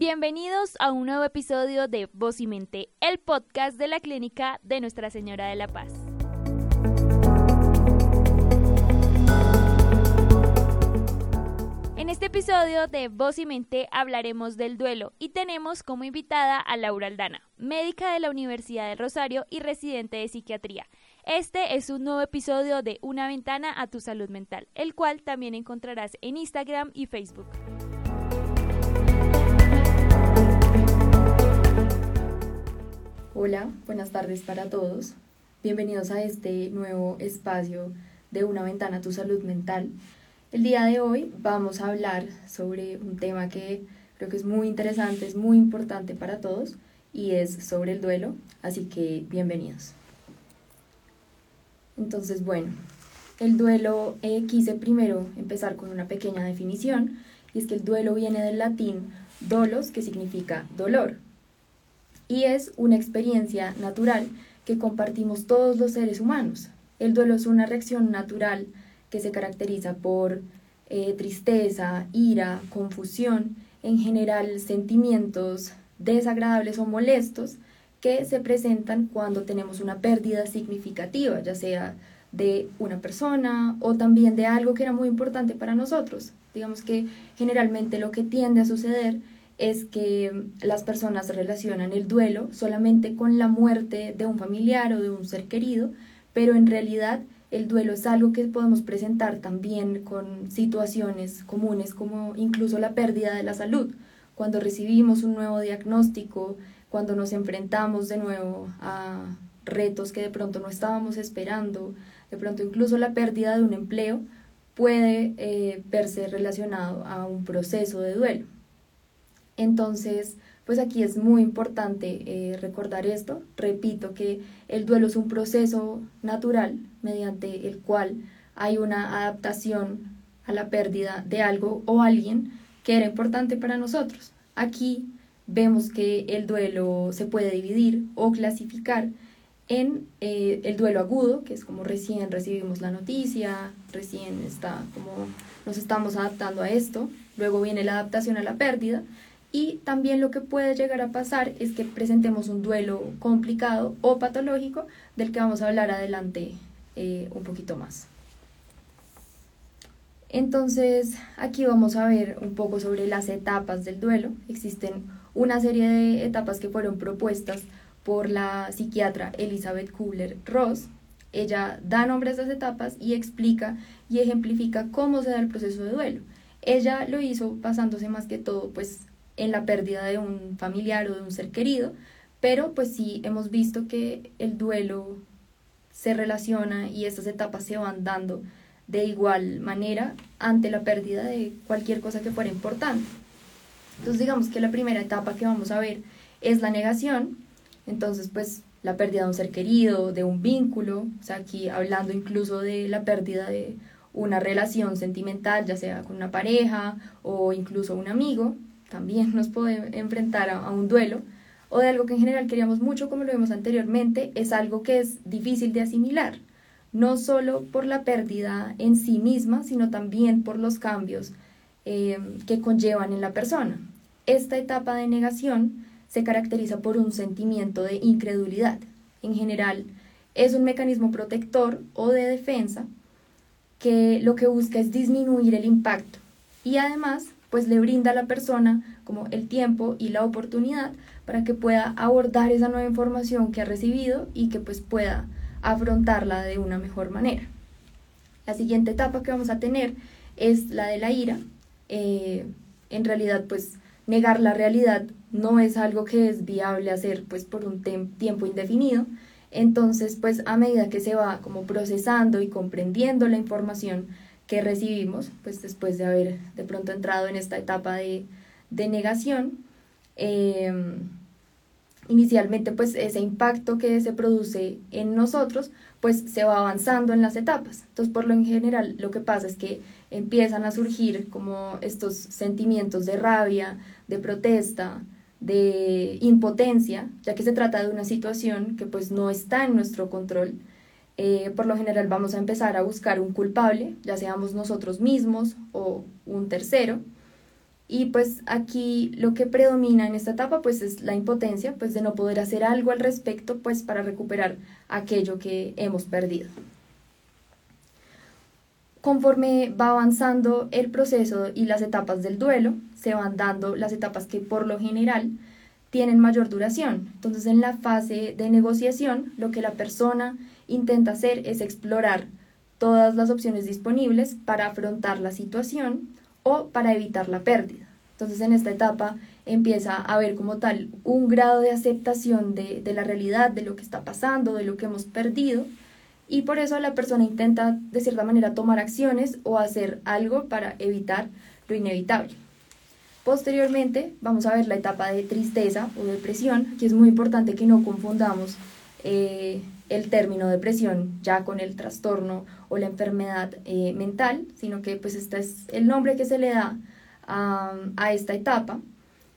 Bienvenidos a un nuevo episodio de Voz y Mente, el podcast de la Clínica de Nuestra Señora de la Paz. En este episodio de Voz y Mente hablaremos del duelo y tenemos como invitada a Laura Aldana, médica de la Universidad del Rosario y residente de psiquiatría. Este es un nuevo episodio de Una ventana a tu salud mental, el cual también encontrarás en Instagram y Facebook. Hola, buenas tardes para todos. Bienvenidos a este nuevo espacio de Una ventana a tu salud mental. El día de hoy vamos a hablar sobre un tema que creo que es muy interesante, es muy importante para todos y es sobre el duelo, así que bienvenidos. Entonces, bueno, el duelo eh, quise primero empezar con una pequeña definición y es que el duelo viene del latín dolos, que significa dolor y es una experiencia natural que compartimos todos los seres humanos. El duelo es una reacción natural que se caracteriza por eh, tristeza, ira, confusión, en general sentimientos desagradables o molestos que se presentan cuando tenemos una pérdida significativa, ya sea de una persona o también de algo que era muy importante para nosotros. Digamos que generalmente lo que tiende a suceder es que las personas relacionan el duelo solamente con la muerte de un familiar o de un ser querido, pero en realidad el duelo es algo que podemos presentar también con situaciones comunes como incluso la pérdida de la salud. Cuando recibimos un nuevo diagnóstico, cuando nos enfrentamos de nuevo a retos que de pronto no estábamos esperando, de pronto incluso la pérdida de un empleo puede eh, verse relacionado a un proceso de duelo. Entonces, pues aquí es muy importante eh, recordar esto. Repito que el duelo es un proceso natural mediante el cual hay una adaptación a la pérdida de algo o alguien que era importante para nosotros. Aquí vemos que el duelo se puede dividir o clasificar en eh, el duelo agudo, que es como recién recibimos la noticia, recién está como nos estamos adaptando a esto, luego viene la adaptación a la pérdida y también lo que puede llegar a pasar es que presentemos un duelo complicado o patológico del que vamos a hablar adelante eh, un poquito más. Entonces, aquí vamos a ver un poco sobre las etapas del duelo. Existen una serie de etapas que fueron propuestas por la psiquiatra Elizabeth Kubler-Ross. Ella da nombre a esas etapas y explica y ejemplifica cómo se da el proceso de duelo. Ella lo hizo basándose más que todo pues en la pérdida de un familiar o de un ser querido, pero pues sí hemos visto que el duelo se relaciona y estas etapas se van dando de igual manera ante la pérdida de cualquier cosa que fuera importante. Entonces digamos que la primera etapa que vamos a ver es la negación, entonces pues la pérdida de un ser querido, de un vínculo, o sea, aquí hablando incluso de la pérdida de una relación sentimental, ya sea con una pareja o incluso un amigo, también nos puede enfrentar a, un duelo, o de algo que en general queríamos mucho, como lo vimos anteriormente, es algo que es difícil de asimilar, no solo por la pérdida en sí misma, sino también por los cambios eh, que conllevan en la persona. Esta etapa de negación se caracteriza por un sentimiento de incredulidad. En general, es un mecanismo protector o de defensa que lo que busca es disminuir el impacto y además pues le brinda a la persona como el tiempo y la oportunidad para que pueda abordar esa nueva información que ha recibido y que pues pueda afrontarla de una mejor manera. La siguiente etapa que vamos a tener es la de la ira. Eh, en realidad pues negar la realidad no es algo que es viable hacer pues por un tiempo indefinido. Entonces pues a medida que se va como procesando y comprendiendo la información, que recibimos, pues después de haber de pronto entrado en esta etapa de, negación, em, inicialmente pues ese impacto que se produce en nosotros pues se va avanzando en las etapas. Entonces por lo en general lo que pasa es que empiezan a surgir como estos sentimientos de rabia, de protesta, de impotencia, ya que se trata de una situación que pues no está en nuestro control eh, por lo general vamos a empezar a buscar un culpable, ya seamos nosotros mismos o un tercero, Y pues aquí lo que predomina en esta etapa pues es la impotencia, pues de no poder hacer algo al respecto pues para recuperar aquello que hemos perdido. Conforme va avanzando el proceso y las etapas del duelo, se van dando las etapas que por lo general tienen mayor duración. Entonces en la fase de negociación lo que la persona intenta hacer es explorar todas las opciones disponibles para afrontar la situación o para evitar la pérdida. Entonces en esta etapa empieza a haber como tal un grado de aceptación de, la realidad, de lo que está pasando, de lo que hemos perdido, y por eso la persona intenta de cierta manera tomar acciones o hacer algo para evitar lo inevitable. Posteriormente vamos a ver la etapa de tristeza o depresión, que es muy importante que no confundamos eh, el término depresión ya con el trastorno o la enfermedad eh, mental, sino que pues este es el nombre que se le da a, a esta etapa.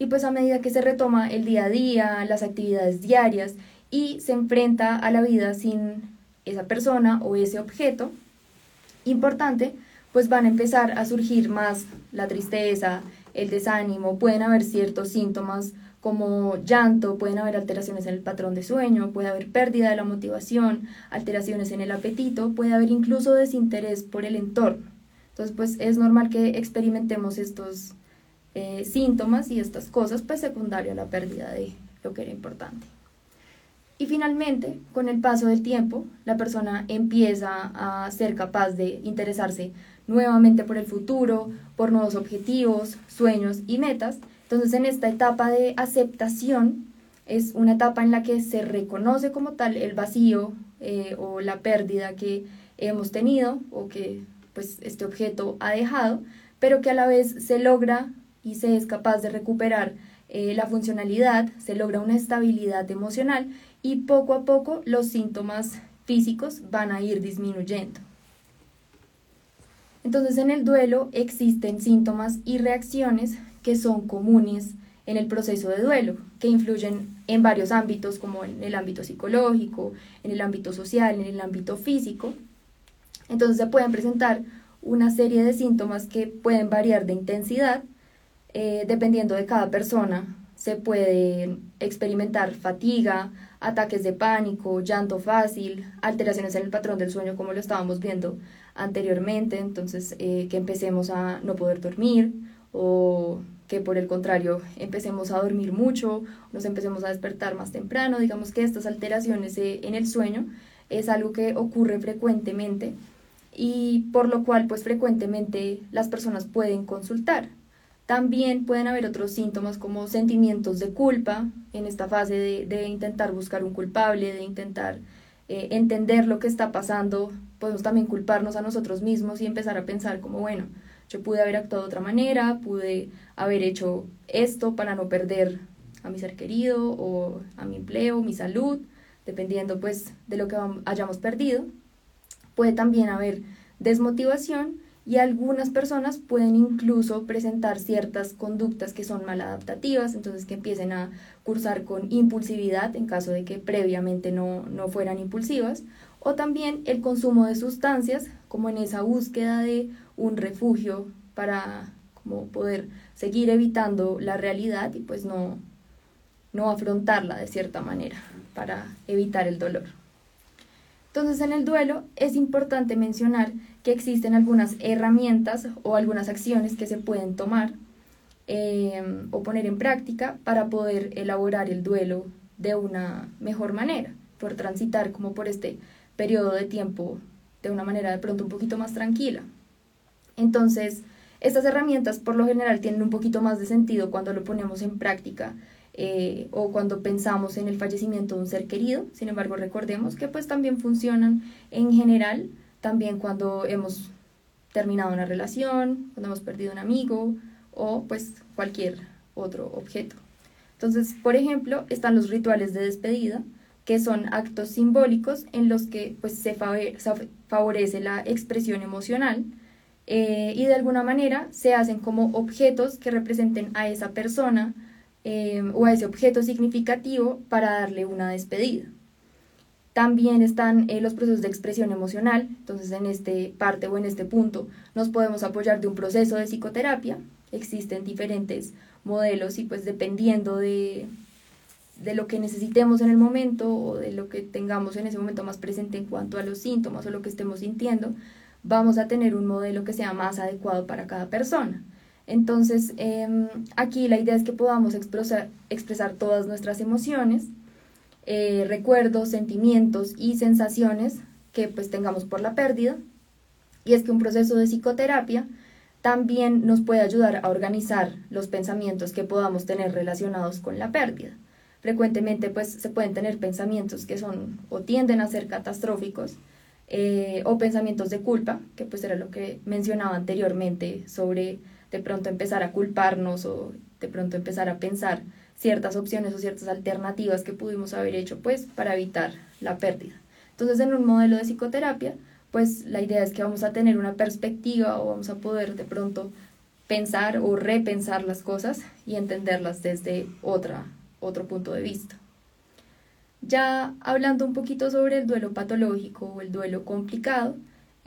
Y pues a medida que se retoma el día a día, las actividades diarias y se enfrenta a la vida sin esa persona o ese objeto importante, pues van a empezar a surgir más la tristeza, el desánimo, pueden haber ciertos síntomas como llanto, pueden haber alteraciones en el patrón de sueño, puede haber pérdida de la motivación, alteraciones en el apetito, puede haber incluso desinterés por el entorno. Entonces, pues es normal que experimentemos estos eh, síntomas y estas cosas, pues secundario a la pérdida de lo que era importante. Y finalmente, con el paso del tiempo, la persona empieza a ser capaz de interesarse nuevamente por el futuro, por nuevos objetivos, sueños y metas, entonces, en esta etapa de aceptación, es una etapa en la que se reconoce como tal el vacío eh, o la pérdida que hemos tenido o que pues, este objeto ha dejado, pero que a la vez se logra y se es capaz de recuperar eh, la funcionalidad, se logra una estabilidad emocional y poco a poco los síntomas físicos van a ir disminuyendo. Entonces en el duelo existen síntomas y reacciones que son comunes en el proceso de duelo, que influyen en varios ámbitos, como en el ámbito psicológico, en el ámbito social, en el ámbito físico. Entonces se pueden presentar una serie de síntomas que pueden variar de intensidad eh, dependiendo de cada persona. Se puede experimentar fatiga, ataques de pánico, llanto fácil, alteraciones en el patrón del sueño como lo estábamos viendo anteriormente, entonces eh, que empecemos a no poder dormir, o que por el contrario empecemos a dormir mucho, nos empecemos a despertar más temprano, digamos que estas alteraciones eh, en el sueño es algo que ocurre frecuentemente y por lo cual pues frecuentemente las personas pueden consultar. También pueden haber otros síntomas como sentimientos de culpa en esta fase de, intentar buscar un culpable, de intentar eh, entender lo que está pasando. Podemos también culparnos a nosotros mismos y empezar a pensar como, bueno, yo pude haber actuado de otra manera, pude haber hecho esto para no perder a mi ser querido o a mi empleo, mi salud, dependiendo pues de lo que hayamos perdido. Puede también haber desmotivación y algunas personas pueden incluso presentar ciertas conductas que son maladaptativas, entonces que empiecen a cursar con impulsividad en caso de que previamente no, no fueran impulsivas, o también el consumo de sustancias como en esa búsqueda de un refugio para como poder seguir evitando la realidad y pues no, no afrontarla de cierta manera para evitar el dolor. Entonces en el duelo es importante mencionar que existen algunas herramientas o algunas acciones que se pueden tomar eh, o poner en práctica para poder elaborar el duelo de una mejor manera, por transitar como por este periodo de tiempo de una manera de pronto un poquito más tranquila. Entonces, estas herramientas por lo general tienen un poquito más de sentido cuando lo ponemos en práctica eh, o cuando pensamos en el fallecimiento de un ser querido. Sin embargo, recordemos que pues también funcionan en general, también cuando hemos terminado una relación, cuando hemos perdido un amigo o pues cualquier otro objeto. Entonces, por ejemplo, están los rituales de despedida, que son actos simbólicos en los que pues, se favorece la expresión emocional eh, y de alguna manera se hacen como objetos que representen a esa persona eh, o a ese objeto significativo para darle una despedida. También están eh, los procesos de expresión emocional, entonces en este parte o en este punto nos podemos apoyar de un proceso de psicoterapia existen diferentes modelos y pues dependiendo de, de lo que necesitemos en el momento o de lo que tengamos en ese momento más presente en cuanto a los síntomas o lo que estemos sintiendo, vamos a tener un modelo que sea más adecuado para cada persona. Entonces, em, aquí la idea es que podamos expresar, expresar todas nuestras emociones, eh, recuerdos, sentimientos y sensaciones que pues tengamos por la pérdida. Y es que un proceso de psicoterapia también nos puede ayudar a organizar los pensamientos que podamos tener relacionados con la pérdida. Frecuentemente pues se pueden tener pensamientos que son o tienden a ser catastróficos eh, o pensamientos de culpa, que pues era lo que mencionaba anteriormente sobre de pronto empezar a culparnos o de pronto empezar a pensar ciertas opciones o ciertas alternativas que pudimos haber hecho pues para evitar la pérdida. Entonces en un modelo de psicoterapia pues la idea es que vamos a tener una perspectiva o vamos a poder de pronto pensar o repensar las cosas y entenderlas desde otra, otro punto de vista. Ya hablando un poquito sobre el duelo patológico o el duelo complicado,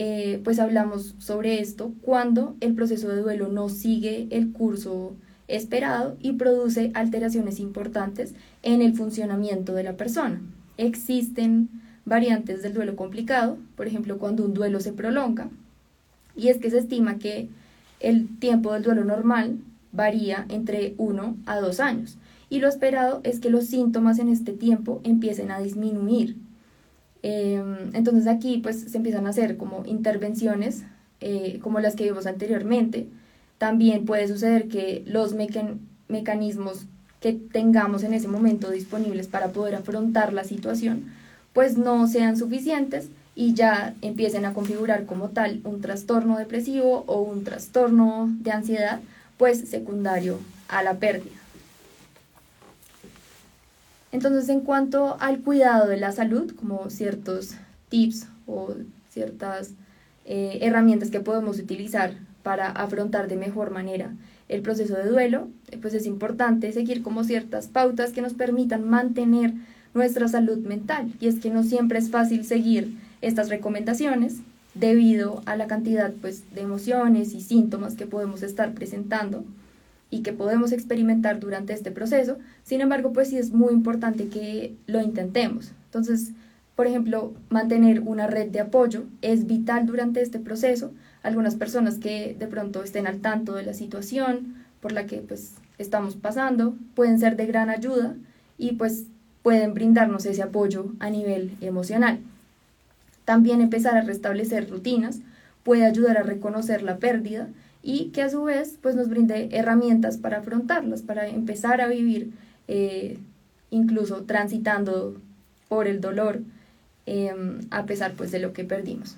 eh, pues hablamos sobre esto cuando el proceso de duelo no sigue el curso esperado y produce alteraciones importantes en el funcionamiento de la persona. Existen variantes del duelo complicado, por ejemplo, cuando un duelo se prolonga, y es que se estima que el tiempo del duelo normal varía entre 1 a 2 años, y lo esperado es que los síntomas en este tiempo empiecen a disminuir. Em, entonces aquí pues se empiezan a hacer como intervenciones eh, como las que vimos anteriormente. También puede suceder que los mecanismos que tengamos en ese momento disponibles para poder afrontar la situación pues no sean suficientes y ya empiecen a configurar como tal un trastorno depresivo o un trastorno de ansiedad, pues secundario a la pérdida. Entonces, en cuanto al cuidado de la salud, como ciertos tips o ciertas eh, herramientas que podemos utilizar para afrontar de mejor manera el proceso de duelo, pues es importante seguir como ciertas pautas que nos permitan mantener nuestra salud mental. Y es que no siempre es fácil seguir estas recomendaciones debido a la cantidad pues, de emociones y síntomas que podemos estar presentando y que podemos experimentar durante este proceso. Sin embargo, pues sí es muy importante que lo intentemos. Entonces, por ejemplo, mantener una red de apoyo es vital durante este proceso. Algunas personas que de pronto estén al tanto de la situación por la que pues estamos pasando pueden ser de gran ayuda y pues pueden brindarnos ese apoyo a nivel emocional. También empezar a restablecer rutinas puede ayudar a reconocer la pérdida y que a su vez pues nos brinde herramientas para afrontarlas, para empezar a vivir eh, incluso transitando por el dolor em, a pesar pues de lo que perdimos.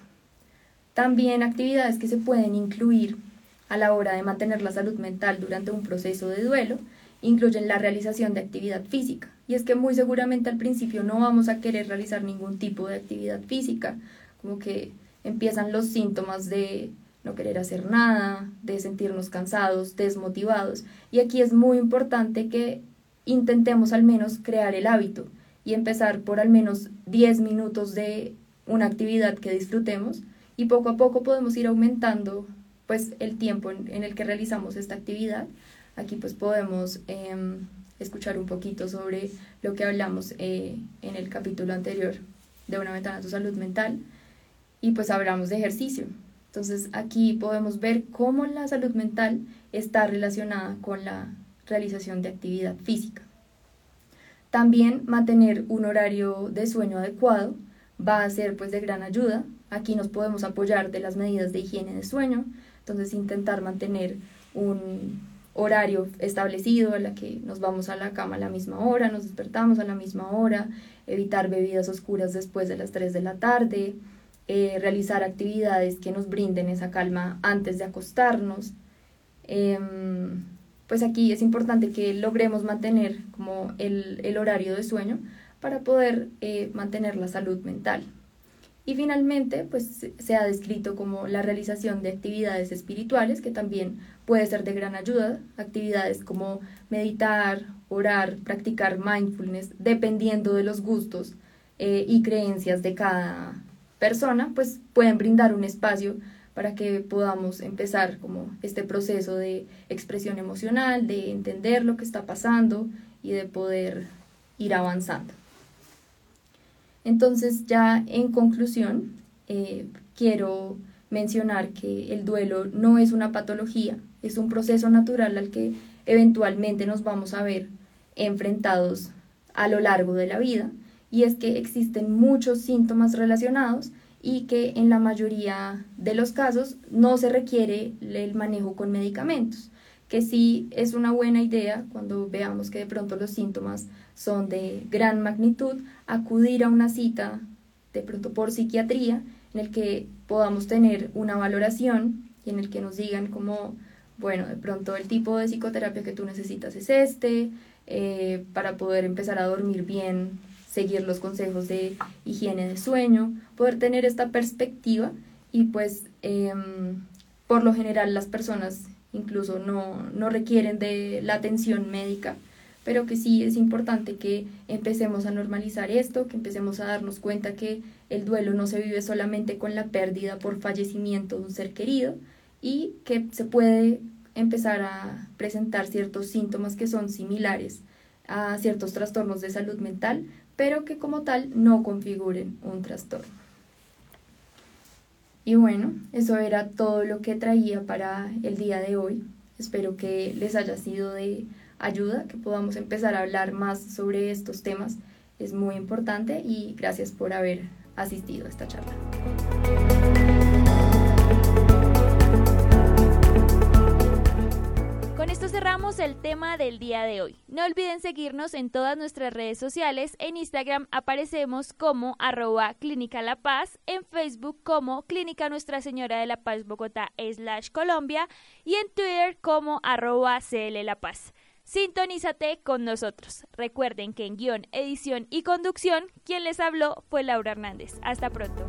También actividades que se pueden incluir a la hora de mantener la salud mental durante un proceso de duelo incluyen la realización de actividad física. Y es que muy seguramente al principio no vamos a querer realizar ningún tipo de actividad física, como que empiezan los síntomas de no querer hacer nada, de sentirnos cansados, desmotivados. Y aquí es muy importante que intentemos al menos crear el hábito y empezar por al menos 10 minutos de una actividad que disfrutemos y poco a poco podemos ir aumentando pues el tiempo en el que realizamos esta actividad Aquí pues podemos em, escuchar un poquito sobre lo que hablamos eh, en el capítulo anterior de una ventana a tu salud mental y pues hablamos de ejercicio. Entonces aquí podemos ver cómo la salud mental está relacionada con la realización de actividad física. También mantener un horario de sueño adecuado va a ser pues de gran ayuda. Aquí nos podemos apoyar de las medidas de higiene de sueño, entonces intentar mantener un horario establecido, en la que nos vamos a la cama a la misma hora, nos despertamos a la misma hora, evitar bebidas oscuras después de las 3 de la tarde, eh, realizar actividades que nos brinden esa calma antes de acostarnos. Em, pues aquí es importante que logremos mantener como el, el horario de sueño para poder eh, mantener la salud mental. Y finalmente, pues se ha descrito como la realización de actividades espirituales, que también puede ser de gran ayuda, actividades como meditar, orar, practicar mindfulness, dependiendo de los gustos eh, y creencias de cada persona, pues pueden brindar un espacio para que podamos empezar como este proceso de expresión emocional, de entender lo que está pasando y de poder ir avanzando. Entonces ya en conclusión, eh, quiero mencionar que el duelo no es una patología, es un proceso natural al que eventualmente nos vamos a ver enfrentados a lo largo de la vida y es que existen muchos síntomas relacionados y que en la mayoría de los casos no se requiere el manejo con medicamentos, que sí es una buena idea cuando veamos que de pronto los síntomas son de gran magnitud, acudir a una cita de pronto por psiquiatría en el que podamos tener una valoración y en el que nos digan como, bueno, de pronto el tipo de psicoterapia que tú necesitas es este, eh, para poder empezar a dormir bien seguir los consejos de higiene de sueño, poder tener esta perspectiva y pues em, por lo general las personas incluso no, no requieren de la atención médica, pero que sí es importante que empecemos a normalizar esto, que empecemos a darnos cuenta que el duelo no se vive solamente con la pérdida por fallecimiento de un ser querido y que se puede empezar a presentar ciertos síntomas que son similares a ciertos trastornos de salud mental, pero que como tal no configuren un trastorno. Y bueno, eso era todo lo que traía para el día de hoy. Espero que les haya sido de ayuda, que podamos empezar a hablar más sobre estos temas. Es muy importante y gracias por haber asistido a esta charla. El tema del día de hoy. No olviden seguirnos en todas nuestras redes sociales. En Instagram aparecemos como arroba Clínica La Paz, en Facebook como Clínica Nuestra Señora de la Paz Bogotá slash Colombia y en Twitter como arroba CL La Paz. Sintonízate con nosotros. Recuerden que en guion, edición y conducción, quien les habló fue Laura Hernández. Hasta pronto.